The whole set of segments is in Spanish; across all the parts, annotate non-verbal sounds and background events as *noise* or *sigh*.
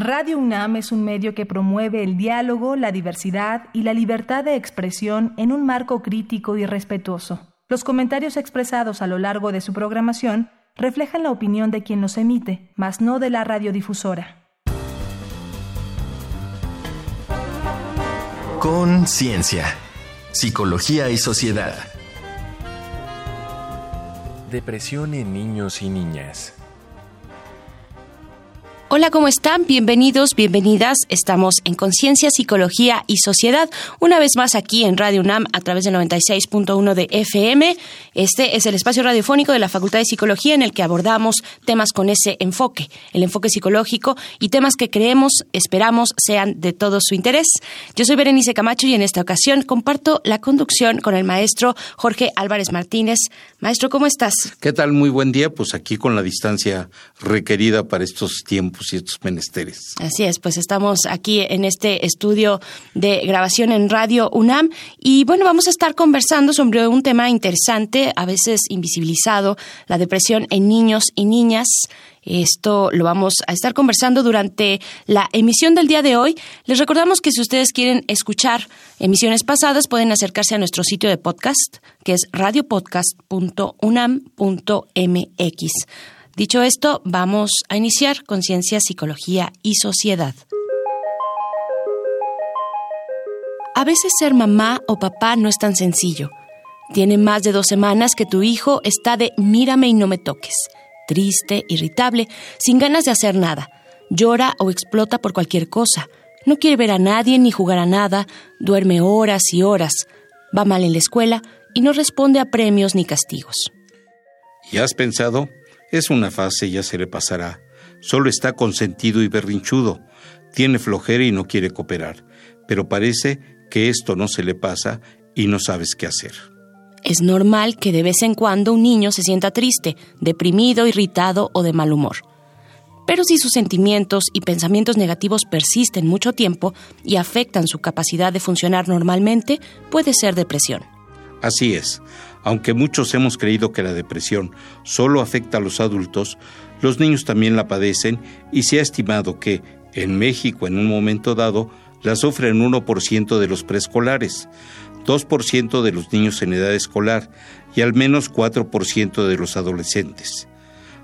Radio UNAM es un medio que promueve el diálogo, la diversidad y la libertad de expresión en un marco crítico y respetuoso. Los comentarios expresados a lo largo de su programación reflejan la opinión de quien los emite, mas no de la radiodifusora. Conciencia, psicología y sociedad. Depresión en niños y niñas. Hola, ¿cómo están? Bienvenidos, bienvenidas. Estamos en Conciencia, Psicología y Sociedad, una vez más aquí en Radio UNAM a través de 96.1 de FM. Este es el espacio radiofónico de la Facultad de Psicología en el que abordamos temas con ese enfoque, el enfoque psicológico y temas que creemos, esperamos sean de todo su interés. Yo soy Berenice Camacho y en esta ocasión comparto la conducción con el maestro Jorge Álvarez Martínez. Maestro, ¿cómo estás? ¿Qué tal? Muy buen día. Pues aquí con la distancia requerida para estos tiempos y estos menesteres. Así es, pues estamos aquí en este estudio de grabación en Radio UNAM y bueno, vamos a estar conversando sobre un tema interesante, a veces invisibilizado, la depresión en niños y niñas. Esto lo vamos a estar conversando durante la emisión del día de hoy. Les recordamos que si ustedes quieren escuchar emisiones pasadas, pueden acercarse a nuestro sitio de podcast, que es radiopodcast.unam.mx. Dicho esto, vamos a iniciar Conciencia, Psicología y Sociedad. A veces ser mamá o papá no es tan sencillo. Tiene más de dos semanas que tu hijo está de mírame y no me toques, triste, irritable, sin ganas de hacer nada. Llora o explota por cualquier cosa. No quiere ver a nadie ni jugar a nada, duerme horas y horas, va mal en la escuela y no responde a premios ni castigos. ¿Y has pensado es una fase y ya se le pasará. Solo está consentido y berrinchudo. Tiene flojera y no quiere cooperar. Pero parece que esto no se le pasa y no sabes qué hacer. Es normal que de vez en cuando un niño se sienta triste, deprimido, irritado o de mal humor. Pero si sus sentimientos y pensamientos negativos persisten mucho tiempo y afectan su capacidad de funcionar normalmente, puede ser depresión. Así es. Aunque muchos hemos creído que la depresión solo afecta a los adultos, los niños también la padecen y se ha estimado que, en México en un momento dado, la sufren 1% de los preescolares, 2% de los niños en edad escolar y al menos 4% de los adolescentes.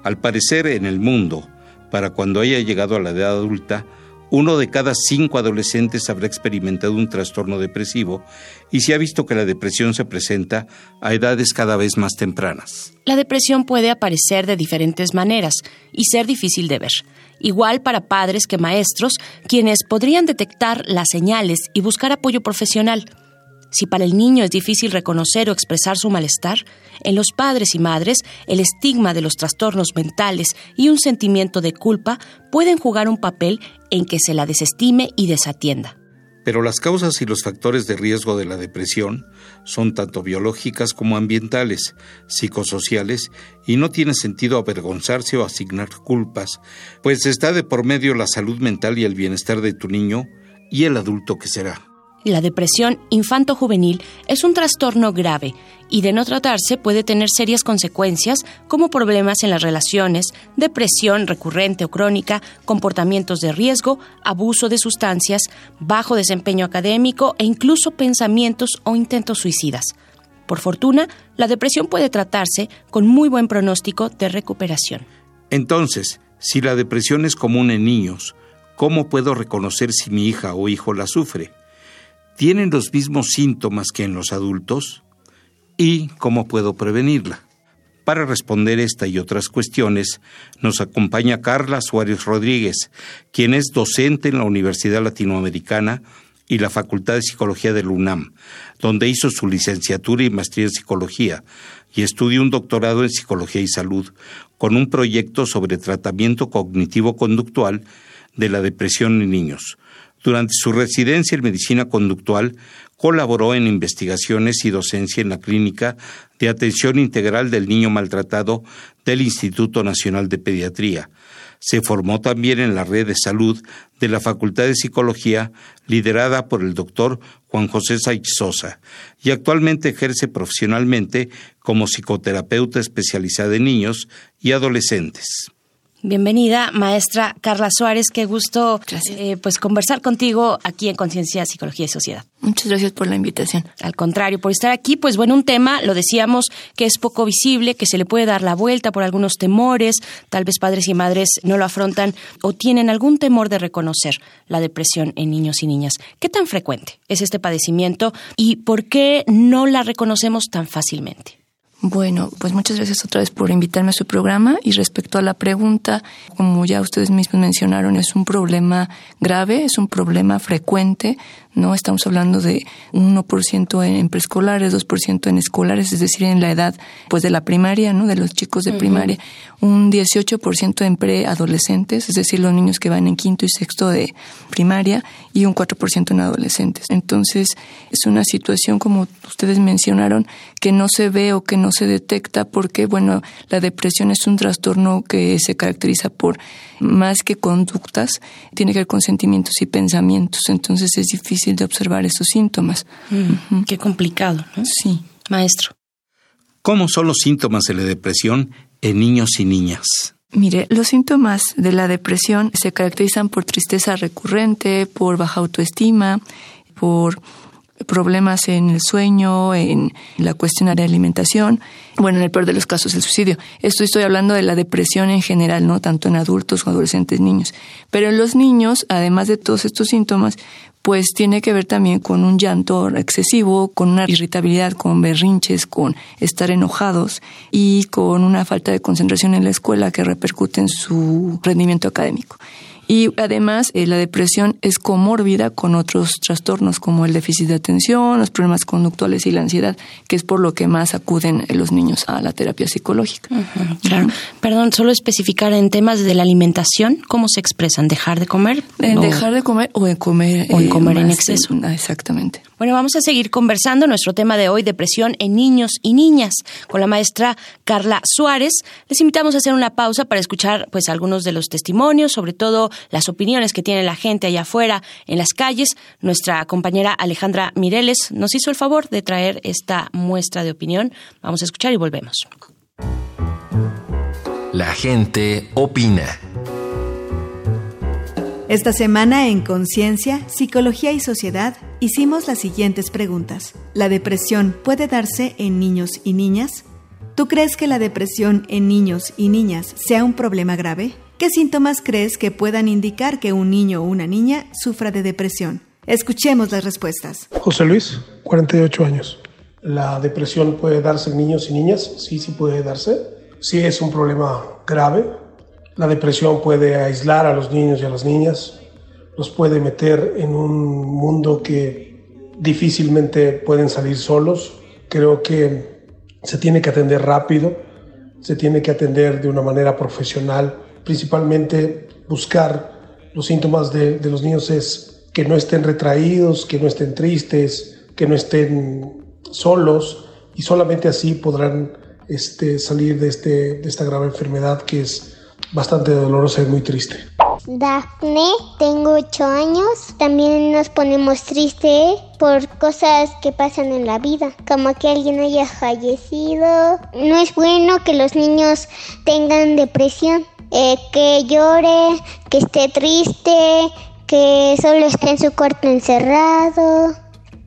Al parecer, en el mundo, para cuando haya llegado a la edad adulta, uno de cada cinco adolescentes habrá experimentado un trastorno depresivo y se ha visto que la depresión se presenta a edades cada vez más tempranas. La depresión puede aparecer de diferentes maneras y ser difícil de ver. Igual para padres que maestros, quienes podrían detectar las señales y buscar apoyo profesional. Si para el niño es difícil reconocer o expresar su malestar, en los padres y madres el estigma de los trastornos mentales y un sentimiento de culpa pueden jugar un papel en que se la desestime y desatienda. Pero las causas y los factores de riesgo de la depresión son tanto biológicas como ambientales, psicosociales, y no tiene sentido avergonzarse o asignar culpas, pues está de por medio la salud mental y el bienestar de tu niño y el adulto que será. La depresión infanto-juvenil es un trastorno grave y de no tratarse puede tener serias consecuencias como problemas en las relaciones, depresión recurrente o crónica, comportamientos de riesgo, abuso de sustancias, bajo desempeño académico e incluso pensamientos o intentos suicidas. Por fortuna, la depresión puede tratarse con muy buen pronóstico de recuperación. Entonces, si la depresión es común en niños, ¿cómo puedo reconocer si mi hija o hijo la sufre? Tienen los mismos síntomas que en los adultos y cómo puedo prevenirla. Para responder esta y otras cuestiones, nos acompaña Carla Suárez Rodríguez, quien es docente en la Universidad Latinoamericana y la Facultad de Psicología del UNAM, donde hizo su licenciatura y maestría en psicología y estudió un doctorado en psicología y salud, con un proyecto sobre tratamiento cognitivo-conductual de la depresión en niños. Durante su residencia en medicina conductual, colaboró en investigaciones y docencia en la clínica de atención integral del niño maltratado del Instituto Nacional de Pediatría. Se formó también en la red de salud de la Facultad de Psicología, liderada por el doctor Juan José Sosa, y actualmente ejerce profesionalmente como psicoterapeuta especializada en niños y adolescentes. Bienvenida, maestra Carla Suárez. Qué gusto eh, pues conversar contigo aquí en Conciencia, Psicología y Sociedad. Muchas gracias por la invitación. Al contrario, por estar aquí, pues bueno, un tema, lo decíamos, que es poco visible, que se le puede dar la vuelta por algunos temores, tal vez padres y madres no lo afrontan o tienen algún temor de reconocer la depresión en niños y niñas. ¿Qué tan frecuente es este padecimiento y por qué no la reconocemos tan fácilmente? Bueno, pues muchas gracias otra vez por invitarme a su programa. Y respecto a la pregunta, como ya ustedes mismos mencionaron, es un problema grave, es un problema frecuente, ¿no? Estamos hablando de 1% en preescolares, 2% en escolares, es decir, en la edad pues de la primaria, ¿no? De los chicos de primaria, un 18% en preadolescentes, es decir, los niños que van en quinto y sexto de primaria y un 4% en adolescentes. Entonces, es una situación como ustedes mencionaron que no se ve o que no se detecta porque bueno, la depresión es un trastorno que se caracteriza por más que conductas, tiene que ver con sentimientos y pensamientos, entonces es difícil de observar esos síntomas. Mm, qué complicado, ¿no? Sí. Maestro. ¿Cómo son los síntomas de la depresión en niños y niñas? Mire, los síntomas de la depresión se caracterizan por tristeza recurrente, por baja autoestima, por problemas en el sueño, en la cuestión de alimentación, bueno, en el peor de los casos el suicidio. Esto estoy hablando de la depresión en general, no tanto en adultos adolescentes niños. Pero en los niños, además de todos estos síntomas, pues tiene que ver también con un llanto excesivo, con una irritabilidad, con berrinches, con estar enojados y con una falta de concentración en la escuela que repercute en su rendimiento académico. Y además, eh, la depresión es comórbida con otros trastornos como el déficit de atención, los problemas conductuales y la ansiedad, que es por lo que más acuden los niños a la terapia psicológica. claro. Perdón, solo especificar en temas de la alimentación, ¿cómo se expresan? ¿Dejar de comer? En dejar de comer o en comer, o en, comer en exceso. exactamente. Bueno, vamos a seguir conversando. Nuestro tema de hoy, depresión en niños y niñas, con la maestra Carla Suárez. Les invitamos a hacer una pausa para escuchar pues algunos de los testimonios, sobre todo las opiniones que tiene la gente allá afuera en las calles. Nuestra compañera Alejandra Mireles nos hizo el favor de traer esta muestra de opinión. Vamos a escuchar y volvemos. La gente opina. Esta semana en Conciencia, Psicología y Sociedad hicimos las siguientes preguntas. ¿La depresión puede darse en niños y niñas? ¿Tú crees que la depresión en niños y niñas sea un problema grave? ¿Qué síntomas crees que puedan indicar que un niño o una niña sufra de depresión? Escuchemos las respuestas. José Luis, 48 años. ¿La depresión puede darse en niños y niñas? Sí, sí puede darse. Sí es un problema grave. La depresión puede aislar a los niños y a las niñas, los puede meter en un mundo que difícilmente pueden salir solos. Creo que se tiene que atender rápido, se tiene que atender de una manera profesional principalmente buscar los síntomas de, los niños es que no estén retraídos, que no estén tristes, que no estén solos y solamente así podrán este, salir de, este, de esta grave enfermedad que es bastante dolorosa y muy triste. Dafne, tengo 8 años. También nos ponemos tristes por cosas que pasan en la vida, como que alguien haya fallecido. No es bueno que los niños tengan depresión. Eh, que llore, que esté triste, que solo esté en su cuarto encerrado,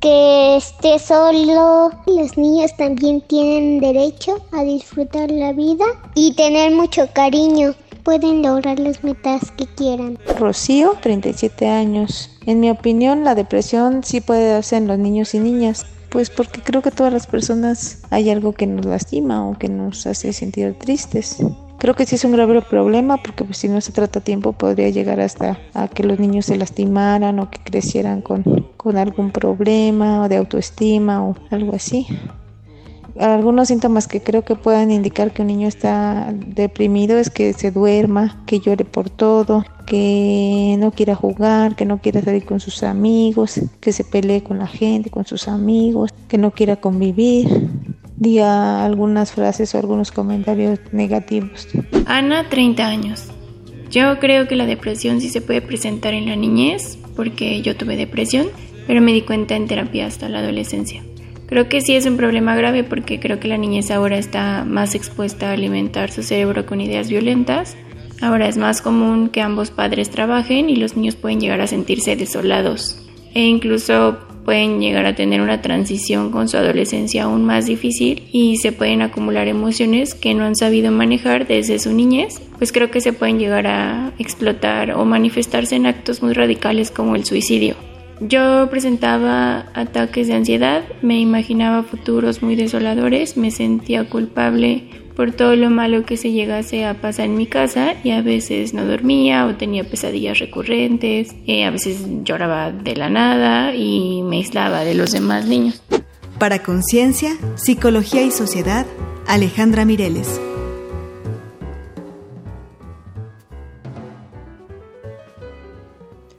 que esté solo. Los niños también tienen derecho a disfrutar la vida y tener mucho cariño. Pueden lograr las metas que quieran. Rocío, 37 años. En mi opinión, la depresión sí puede darse en los niños y niñas. Pues porque creo que todas las personas hay algo que nos lastima o que nos hace sentir tristes. Creo que sí es un grave problema porque pues, si no se trata tiempo podría llegar hasta a que los niños se lastimaran o que crecieran con, con algún problema o de autoestima o algo así. Algunos síntomas que creo que puedan indicar que un niño está deprimido es que se duerma, que llore por todo, que no quiera jugar, que no quiera salir con sus amigos, que se pelee con la gente, con sus amigos, que no quiera convivir diga algunas frases o algunos comentarios negativos. Ana, 30 años. Yo creo que la depresión sí se puede presentar en la niñez, porque yo tuve depresión, pero me di cuenta en terapia hasta la adolescencia. Creo que sí es un problema grave porque creo que la niñez ahora está más expuesta a alimentar su cerebro con ideas violentas Ahora es más común que ambos padres trabajen y los niños pueden llegar a sentirse desolados e incluso pueden llegar a tener una transición con su adolescencia aún más difícil y se pueden acumular emociones que no han sabido manejar desde su niñez, pues creo que se pueden llegar a explotar o manifestarse en actos muy radicales como el suicidio. Yo presentaba ataques de ansiedad, me imaginaba futuros muy desoladores, me sentía culpable por todo lo malo que se llegase a pasar en mi casa y a veces no dormía o tenía pesadillas recurrentes, a veces lloraba de la nada y me aislaba de los demás niños. Para Conciencia, Psicología y Sociedad, Alejandra Mireles.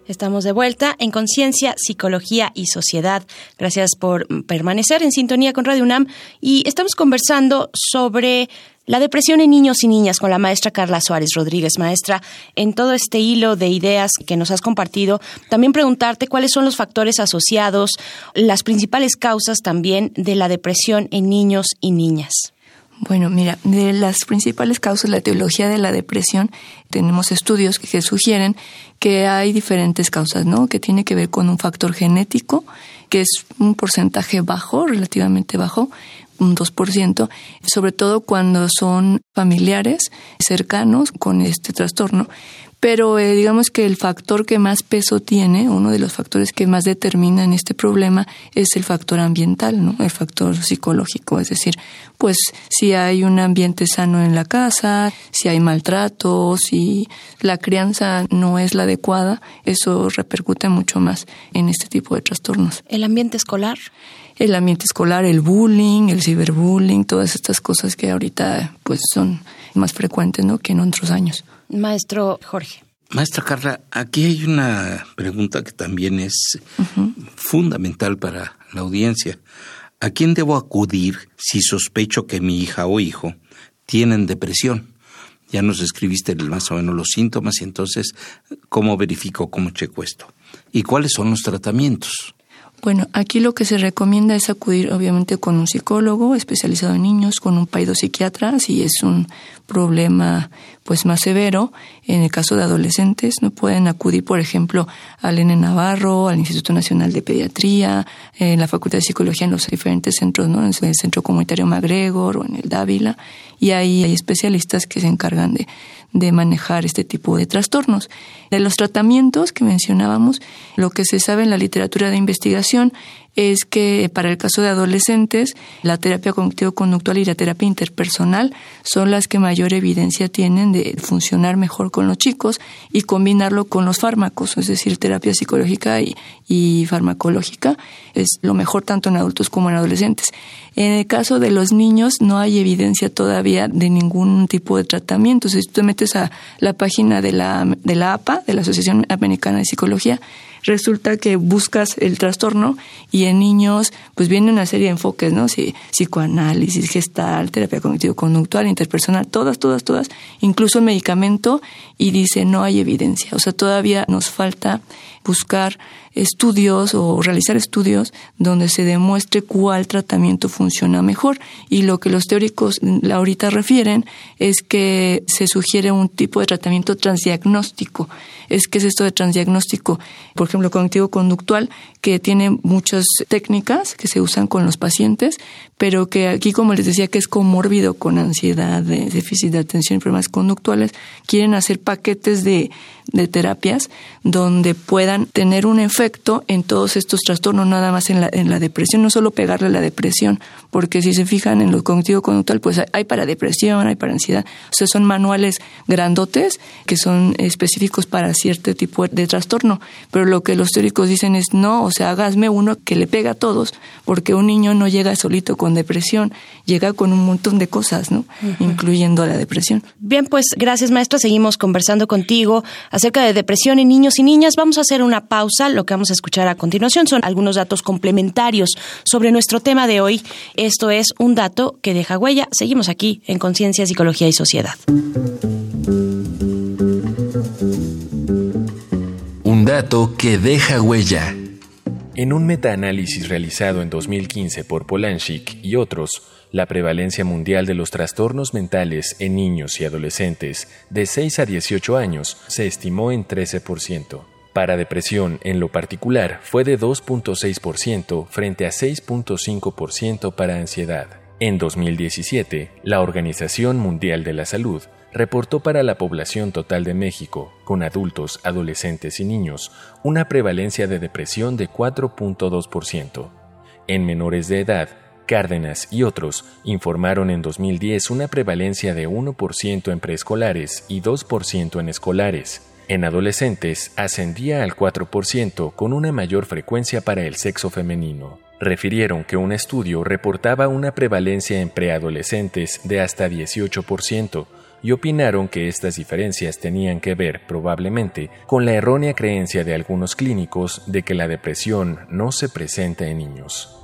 Estamos de vuelta en Conciencia, Psicología y Sociedad. Gracias por permanecer en sintonía con Radio UNAM y estamos conversando sobre la depresión en niños y niñas con la maestra Carla Suárez Rodríguez. Maestra, en todo este hilo de ideas que nos has compartido, también preguntarte cuáles son los factores asociados, las principales causas también de la depresión en niños y niñas. Bueno, mira, de las principales causas de la teología de la depresión, tenemos estudios que sugieren que hay diferentes causas, ¿no? Que tiene que ver con un factor genético, que es un porcentaje bajo, relativamente bajo, un 2%, sobre todo cuando son familiares cercanos con este trastorno, pero eh, digamos que el factor que más peso tiene, uno de los factores que más determinan este problema es el factor ambiental, ¿no? El factor psicológico, es decir, pues si hay un ambiente sano en la casa, si hay maltrato, si la crianza no es la adecuada, eso repercute mucho más en este tipo de trastornos. ¿El ambiente escolar? El ambiente escolar, el bullying, el ciberbullying, todas estas cosas que ahorita pues son más frecuentes, ¿no? que en otros años. Maestro Jorge. Maestra Carla, aquí hay una pregunta que también es fundamental para la audiencia. ¿A quién debo acudir si sospecho que mi hija o hijo tienen depresión? Ya nos escribiste más o menos los síntomas y entonces, ¿cómo verifico, cómo checo esto? ¿Y cuáles son los tratamientos? Bueno, aquí lo que se recomienda es acudir obviamente con un psicólogo especializado en niños, con un paidopsiquiatra, si es un problema pues más severo. En el caso de adolescentes, no pueden acudir, por ejemplo, al N Navarro, al Instituto Nacional de Pediatría, en la Facultad de Psicología en los diferentes centros, ¿no? En el Centro Comunitario MacGregor o en el Dávila, y ahí hay especialistas que se encargan de de manejar este tipo de trastornos. De los tratamientos que mencionábamos, lo que se sabe en la literatura de investigación es que para el caso de adolescentes, la terapia cognitivo-conductual y la terapia interpersonal son las que mayor evidencia tienen de funcionar mejor con los chicos y combinarlo con los fármacos, es decir, terapia psicológica y, y farmacológica, es lo mejor tanto en adultos como en adolescentes. En el caso de los niños no hay evidencia todavía de ningún tipo de tratamiento. Si tú te metes a la página de la, de la APA, de la Asociación Americana de Psicología, resulta que buscas el trastorno y en niños pues viene una serie de enfoques, ¿no? Sí, psicoanálisis, gestal, terapia cognitivo-conductual, interpersonal, todas, todas, todas, incluso medicamento y dice no hay evidencia. O sea, todavía nos falta buscar estudios o realizar estudios donde se demuestre cuál tratamiento funciona mejor. Y lo que los teóricos ahorita refieren es que se sugiere un tipo de tratamiento transdiagnóstico. Es que es esto de transdiagnóstico, por ejemplo, cognitivo-conductual, que tiene muchas técnicas que se usan con los pacientes, pero que aquí, como les decía, que es comórbido con ansiedad, déficit de atención y problemas conductuales, quieren hacer paquetes de, de terapias donde puedan tener un efecto en todos estos trastornos, nada más en la, en la depresión, no solo pegarle a la depresión, porque si se fijan en lo cognitivo conductual, pues hay para depresión, hay para ansiedad, o sea, son manuales grandotes que son específicos para cierto tipo de trastorno, pero lo que los teóricos dicen es no, o sea, hágame uno que le pega a todos, porque un niño no llega solito con depresión, llega con un montón de cosas, ¿no? Incluyendo la depresión. Bien, pues gracias maestra, seguimos conversando contigo acerca de depresión en niños y niñas. Vamos a hacer una pausa, lo que vamos a escuchar a continuación son algunos datos complementarios sobre nuestro tema de hoy. Esto es un dato que deja huella. Seguimos aquí en Conciencia, Psicología y Sociedad. Un dato que deja huella. En un metaanálisis realizado en 2015 por Polanchik y otros, la prevalencia mundial de los trastornos mentales en niños y adolescentes de 6 a 18 años se estimó en 13%. Para depresión, en lo particular, fue de 2.6% frente a 6.5% para ansiedad. En 2017, la Organización Mundial de la Salud reportó para la población total de México, con adultos, adolescentes y niños, una prevalencia de depresión de 4.2%. En menores de edad, Cárdenas y otros informaron en 2010 una prevalencia de 1% en preescolares y 2% en escolares. En adolescentes ascendía al 4% con una mayor frecuencia para el sexo femenino. Refirieron que un estudio reportaba una prevalencia en preadolescentes de hasta 18% y opinaron que estas diferencias tenían que ver probablemente con la errónea creencia de algunos clínicos de que la depresión no se presenta en niños.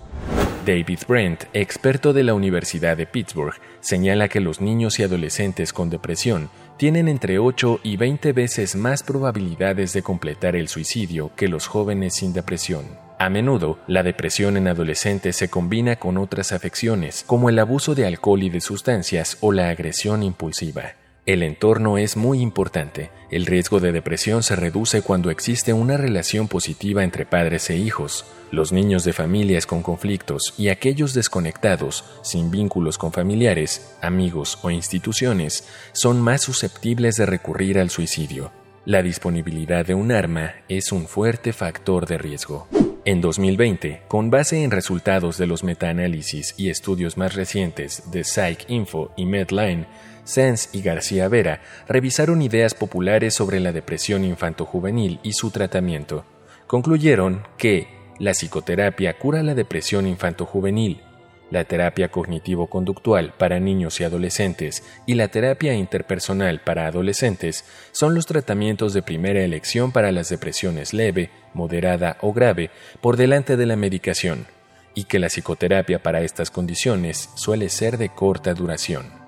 David Brent, experto de la Universidad de Pittsburgh, señala que los niños y adolescentes con depresión tienen entre 8 y 20 veces más probabilidades de completar el suicidio que los jóvenes sin depresión. A menudo, la depresión en adolescentes se combina con otras afecciones, como el abuso de alcohol y de sustancias o la agresión impulsiva. El entorno es muy importante. El riesgo de depresión se reduce cuando existe una relación positiva entre padres e hijos. Los niños de familias con conflictos y aquellos desconectados, sin vínculos con familiares, amigos o instituciones, son más susceptibles de recurrir al suicidio. La disponibilidad de un arma es un fuerte factor de riesgo. En 2020, con base en resultados de los metaanálisis y estudios más recientes de PsycInfo y Medline, Sanz y García Vera revisaron ideas populares sobre la depresión infantojuvenil y su tratamiento. Concluyeron que la psicoterapia cura la depresión infantojuvenil, la terapia cognitivo-conductual para niños y adolescentes y la terapia interpersonal para adolescentes son los tratamientos de primera elección para las depresiones leve, moderada o grave por delante de la medicación, y que la psicoterapia para estas condiciones suele ser de corta duración.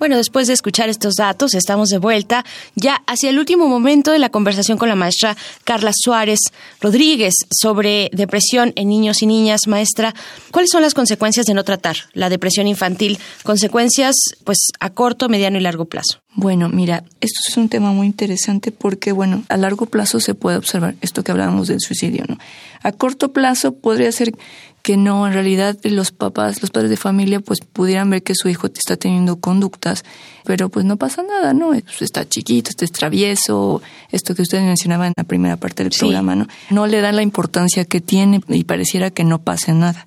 Bueno, después de escuchar estos datos, estamos de vuelta ya hacia el último momento de la conversación con la maestra Carla Suárez Rodríguez sobre depresión en niños y niñas. Maestra, ¿cuáles son las consecuencias de no tratar la depresión infantil? Consecuencias, pues, a corto, mediano y largo plazo. Bueno, mira, esto es un tema muy interesante porque, bueno, a largo plazo se puede observar esto que hablábamos del suicidio, ¿no? A corto plazo podría ser que no, en realidad los papás, los padres de familia, pues pudieran ver que su hijo está teniendo conductas, pero pues no pasa nada, ¿no? Pues, está chiquito, está travieso, esto que ustedes mencionaban en la primera parte del programa, ¿no? No le dan la importancia que tiene y pareciera que no pase nada.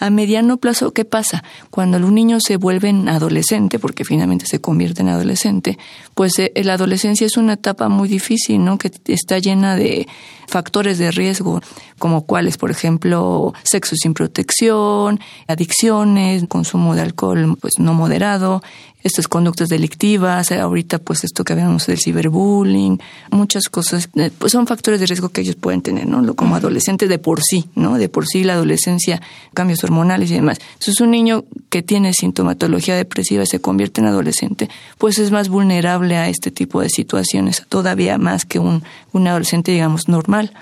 A mediano plazo, ¿qué pasa? Cuando un niño se vuelve adolescente, porque finalmente se convierte en adolescente, pues eh, la adolescencia es una etapa muy difícil, ¿no? Que está llena de factores de riesgo, como cuáles, por ejemplo, sexo sin protección, adicciones, consumo de alcohol pues no moderado, estas conductas delictivas, eh, ahorita pues esto que habíamos del ciberbullying, muchas cosas, eh, pues son factores de riesgo que ellos pueden tener, ¿no? Como adolescente de por sí, ¿no? De por sí la adolescencia, cambios hormonales y demás. Entonces un niño que tiene sintomatología depresiva y se convierte en adolescente, pues es más vulnerable a este tipo de situaciones, todavía más que un, un adolescente, digamos, normal.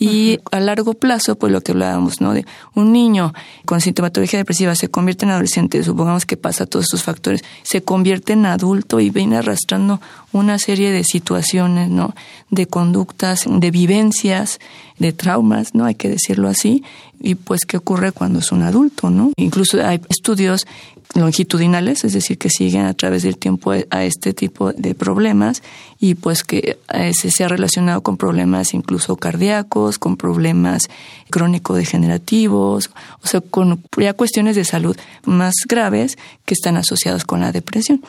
Y a largo plazo, pues lo que hablábamos, ¿no? De un niño con sintomatología depresiva se convierte en adolescente, supongamos que pasa todos estos factores, se convierte en adulto y viene arrastrando una serie de situaciones, ¿no? De conductas, de vivencias, de traumas, ¿no? Hay que decirlo así. Y pues, ¿qué ocurre cuando es un adulto, ¿no? Incluso hay estudios longitudinales, es decir, que siguen a través del tiempo a este tipo de problemas y pues que eh, se, ha relacionado con problemas incluso cardíacos, con problemas crónico-degenerativos, o sea, con ya cuestiones de salud más graves que están asociadas con la depresión.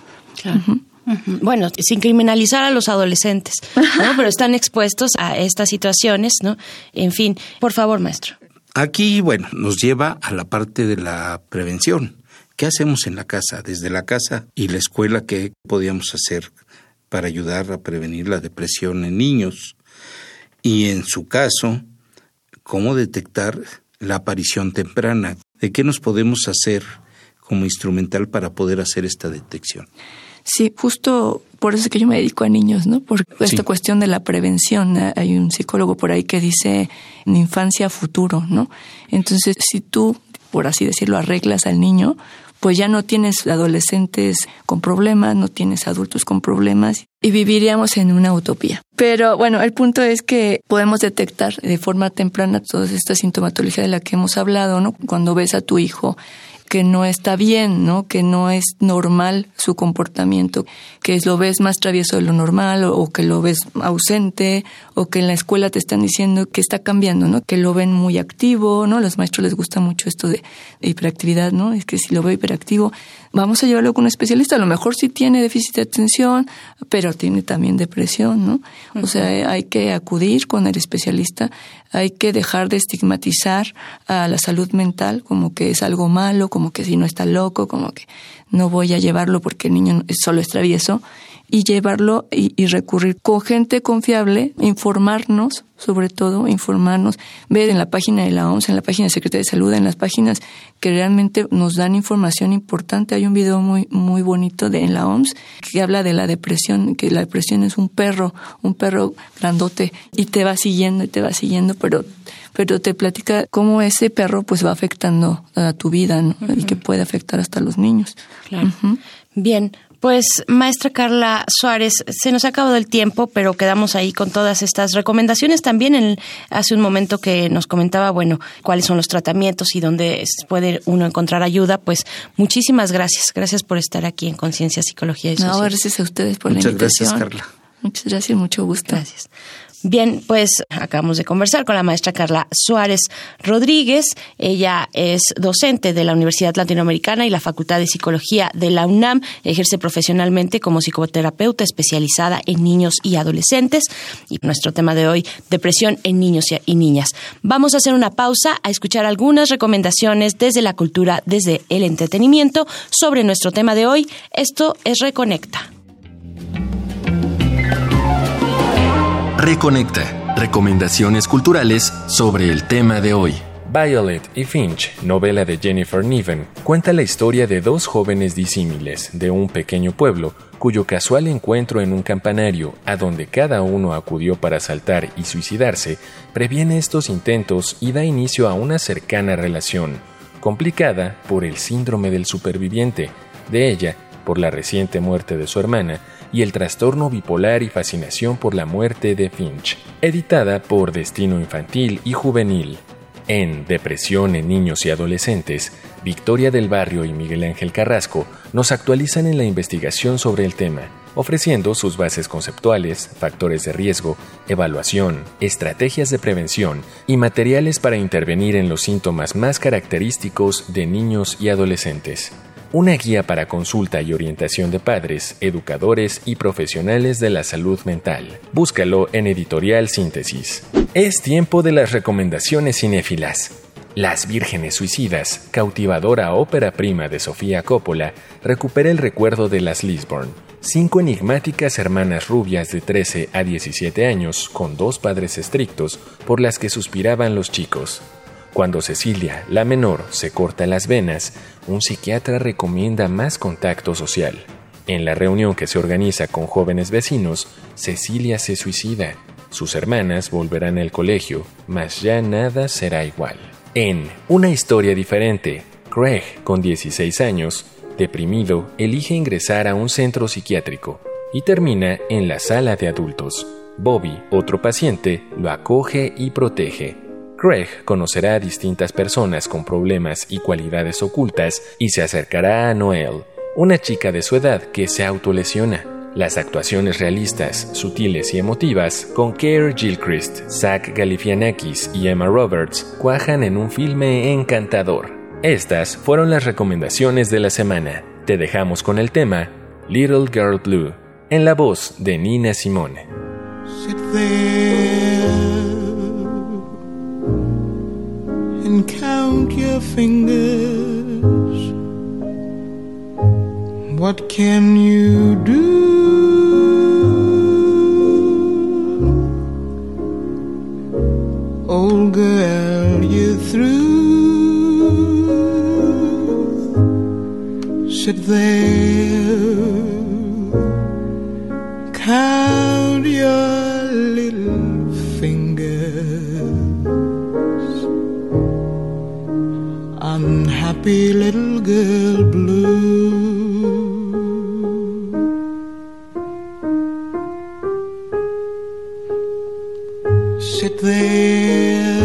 Bueno, sin criminalizar a los adolescentes, ¿no? *laughs* pero están expuestos a estas situaciones, ¿no? En fin, por favor, maestro. Aquí, bueno, nos lleva a la parte de la prevención. ¿Qué hacemos en la casa? Desde la casa y la escuela, ¿qué podíamos hacer para ayudar a prevenir la depresión en niños? Y en su caso, ¿cómo detectar la aparición temprana? ¿De qué nos podemos hacer como instrumental para poder hacer esta detección? Sí, justo por eso es que yo me dedico a niños, ¿no? Por esta cuestión de la prevención. Hay un psicólogo por ahí que dice infancia futuro, ¿no? Entonces, si tú, por así decirlo, arreglas al niño, pues ya no tienes adolescentes con problemas, no tienes adultos con problemas y viviríamos en una utopía. Pero bueno, el punto es que podemos detectar de forma temprana toda esta sintomatología de la que hemos hablado, ¿no? Cuando ves a tu hijo que no está bien, ¿no? Que no es normal su comportamiento, que lo ves más travieso de lo normal o, que lo ves ausente o que en la escuela te están diciendo que está cambiando, ¿no? Que lo ven muy activo, ¿no? A los maestros les gusta mucho esto de, hiperactividad, ¿no? Es que si lo veo hiperactivo, vamos a llevarlo con un especialista. A lo mejor sí tiene déficit de atención, pero tiene también depresión, ¿no? O sea, hay que acudir con el especialista, hay que dejar de estigmatizar a la salud mental como que es algo malo, como que si no está loco, como que no voy a llevarlo porque el niño solo es travieso y llevarlo y, recurrir con gente confiable, informarnos, sobre todo informarnos, ver en la página de la OMS, en la página de Secretaría de Salud, en las páginas que realmente nos dan información importante. Hay un video muy muy bonito de en la OMS que habla de la depresión, que la depresión es un perro, un perro grandote y te va siguiendo y te va siguiendo, pero pero te platica cómo ese perro pues va afectando a tu vida ¿no? y que puede afectar hasta a los niños. Claro. Bien, pues, maestra Carla Suárez, se nos ha acabado el tiempo, pero quedamos ahí con todas estas recomendaciones. También en, hace un momento que nos comentaba, bueno, cuáles son los tratamientos y dónde puede uno encontrar ayuda. Pues, muchísimas gracias. Gracias por estar aquí en Conciencia, Psicología y Sociedad. No, gracias a ustedes por la invitación. Muchas gracias, Carla. Muchas gracias, mucho gusto. Gracias. Bien, pues acabamos de conversar con la maestra Carla Suárez Rodríguez. Ella es docente de la Universidad Latinoamericana y la Facultad de Psicología de la UNAM. Ejerce profesionalmente como psicoterapeuta especializada en niños y adolescentes. Y nuestro tema de hoy, depresión en niños y niñas. Vamos a hacer una pausa a escuchar algunas recomendaciones desde la cultura, desde el entretenimiento sobre nuestro tema de hoy. Esto es Reconecta. Reconecta. Recomendaciones culturales sobre el tema de hoy. Violet y Finch, novela de Jennifer Niven, cuenta la historia de dos jóvenes disímiles de un pequeño pueblo cuyo casual encuentro en un campanario, a donde cada uno acudió para saltar y suicidarse, previene estos intentos y da inicio a una cercana relación, complicada por el síndrome del superviviente, de ella por la reciente muerte de su hermana y el trastorno bipolar y fascinación por la muerte de Finch, editada por Destino Infantil y Juvenil. En Depresión en Niños y Adolescentes, Victoria del Barrio y Miguel Ángel Carrasco nos actualizan en la investigación sobre el tema, ofreciendo sus bases conceptuales, factores de riesgo, evaluación, estrategias de prevención y materiales para intervenir en los síntomas más característicos de niños y adolescentes una guía para consulta y orientación de padres, educadores y profesionales de la salud mental. Búscalo en Editorial Síntesis. Es tiempo de las recomendaciones cinéfilas. Las Vírgenes Suicidas, cautivadora ópera prima de Sofía Coppola, recupera el recuerdo de las Lisborn, cinco enigmáticas hermanas rubias de 13 a 17 años con dos padres estrictos por las que suspiraban los chicos. Cuando Cecilia, la menor, se corta las venas, un psiquiatra recomienda más contacto social. En la reunión que se organiza con jóvenes vecinos, Cecilia se suicida. Sus hermanas volverán al colegio, mas ya nada será igual. En Una historia diferente, Craig, con 16 años, deprimido, elige ingresar a un centro psiquiátrico y termina en la sala de adultos. Bobby, otro paciente, lo acoge y protege. Craig conocerá a distintas personas con problemas y cualidades ocultas y se acercará a Noel, una chica de su edad que se autolesiona. Las actuaciones realistas, sutiles y emotivas con Keir Gilchrist, Zach Galifianakis y Emma Roberts cuajan en un filme encantador. Estas fueron las recomendaciones de la semana. Te dejamos con el tema Little Girl Blue, en la voz de Nina Simone. Count your fingers. What can you do? Old girl, you're through. Sit there Unhappy little girl blue. Sit there,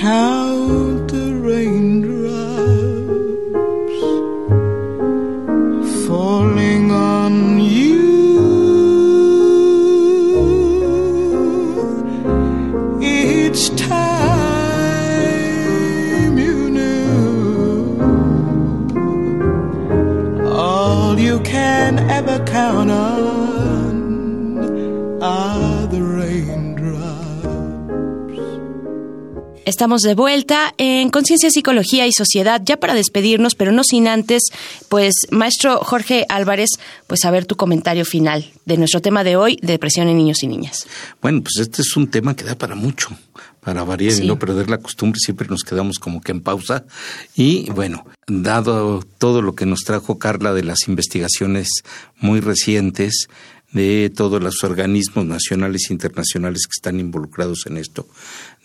count Estamos de vuelta en Conciencia, Psicología y Sociedad, ya para despedirnos, pero no sin antes, pues, maestro Jorge Álvarez, pues, saber tu comentario final de nuestro tema de hoy, depresión en niños y niñas. Bueno, pues este es un tema que da para mucho, para variar Sí. y no perder la costumbre, siempre nos quedamos como que en pausa. Y bueno, dado todo lo que nos trajo Carla de las investigaciones muy recientes, de todos los organismos nacionales e internacionales que están involucrados en esto,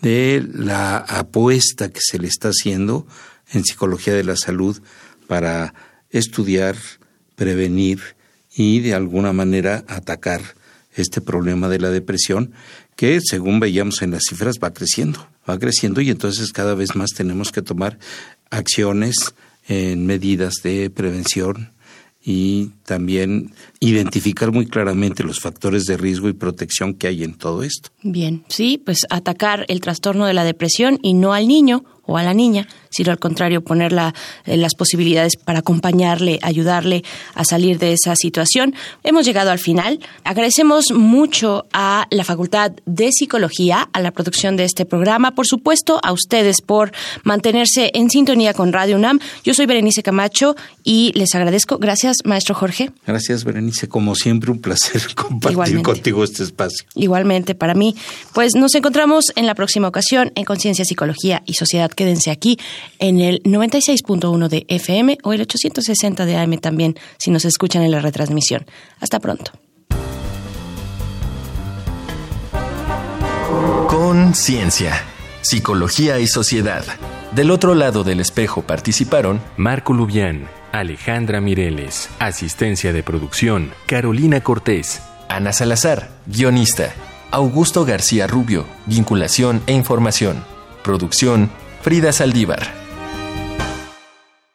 de la apuesta que se le está haciendo en psicología de la salud para estudiar, prevenir y de alguna manera atacar este problema de la depresión que según veíamos en las cifras va creciendo, va creciendo y entonces cada vez más tenemos que tomar acciones en medidas de prevención y también identificar muy claramente los factores de riesgo y protección que hay en todo esto. Bien, sí, pues atacar el trastorno de la depresión y no al niño o a la niña, sino al contrario, poner la- eh, las posibilidades para acompañarle, ayudarle a salir de esa situación. Hemos llegado al final. Agradecemos mucho a la Facultad de Psicología, a la producción de este programa, por supuesto, a ustedes por mantenerse en sintonía con Radio UNAM. Yo soy Berenice Camacho y les agradezco. Gracias, maestro Jorge. Gracias, Berenice. Como siempre, un placer *laughs* compartir Igualmente. contigo este espacio. Igualmente para mí. Pues nos encontramos en la próxima ocasión en Conciencia, Psicología y Sociedad. Quédense aquí en el 96.1 de FM o el 860 de AM también, si nos escuchan en la retransmisión. Hasta pronto. Conciencia, psicología y sociedad. Del otro lado del espejo participaron Marco Lubián, Alejandra Mireles, asistencia de producción, Carolina Cortés, Ana Salazar, guionista. Augusto García Rubio, vinculación e información. Producción, Frida Saldívar.